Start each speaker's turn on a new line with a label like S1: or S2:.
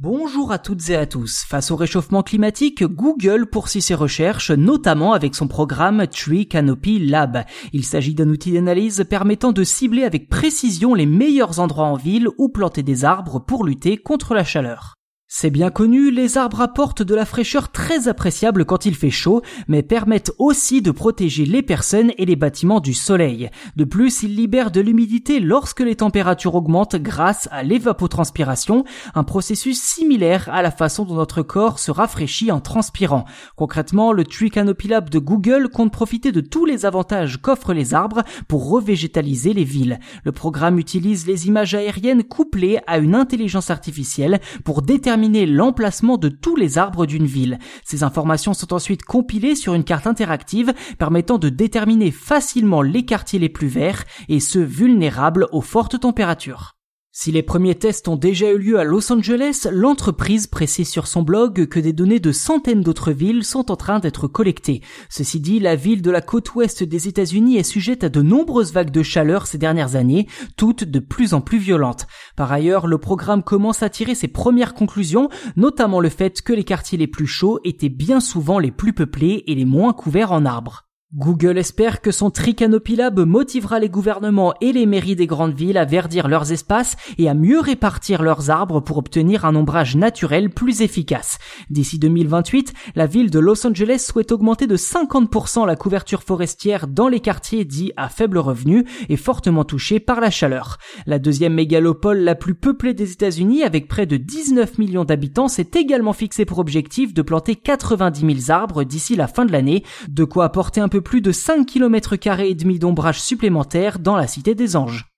S1: Bonjour à toutes et à tous. Face au réchauffement climatique, Google poursuit ses recherches, notamment avec son programme Tree Canopy Lab. Il s'agit d'un outil d'analyse permettant de cibler avec précision les meilleurs endroits en ville où planter des arbres pour lutter contre la chaleur. C'est bien connu, les arbres apportent de la fraîcheur très appréciable quand il fait chaud, mais permettent aussi de protéger les personnes et les bâtiments du soleil. De plus, ils libèrent de l'humidité lorsque les températures augmentent grâce à l'évapotranspiration, un processus similaire à la façon dont notre corps se rafraîchit en transpirant. Concrètement, le Tree Canopy Lab de Google compte profiter de tous les avantages qu'offrent les arbres pour revégétaliser les villes. Le programme utilise les images aériennes couplées à une intelligence artificielle pour déterminer l'emplacement de tous les arbres d'une ville. Ces informations sont ensuite compilées sur une carte interactive permettant de déterminer facilement les quartiers les plus verts et ceux vulnérables aux fortes températures. Si les premiers tests ont déjà eu lieu à Los Angeles, l'entreprise précise sur son blog que des données de centaines d'autres villes sont en train d'être collectées. Ceci dit, la ville de la côte ouest des États-Unis est sujette à de nombreuses vagues de chaleur ces dernières années, toutes de plus en plus violentes. Par ailleurs, le programme commence à tirer ses premières conclusions, notamment le fait que les quartiers les plus chauds étaient bien souvent les plus peuplés et les moins couverts en arbres. Google espère que son Tricanopy Lab motivera les gouvernements et les mairies des grandes villes à verdir leurs espaces et à mieux répartir leurs arbres pour obtenir un ombrage naturel plus efficace. D'ici 2028, la ville de Los Angeles souhaite augmenter de 50% la couverture forestière dans les quartiers dits à faible revenu et fortement touchés par la chaleur. La deuxième mégalopole la plus peuplée des États-Unis avec près de 19 millions d'habitants s'est également fixé pour objectif de planter 90 000 arbres d'ici la fin de l'année, de quoi apporter un peu plus de 5 km et demi d'ombrage supplémentaire dans la Cité des Anges.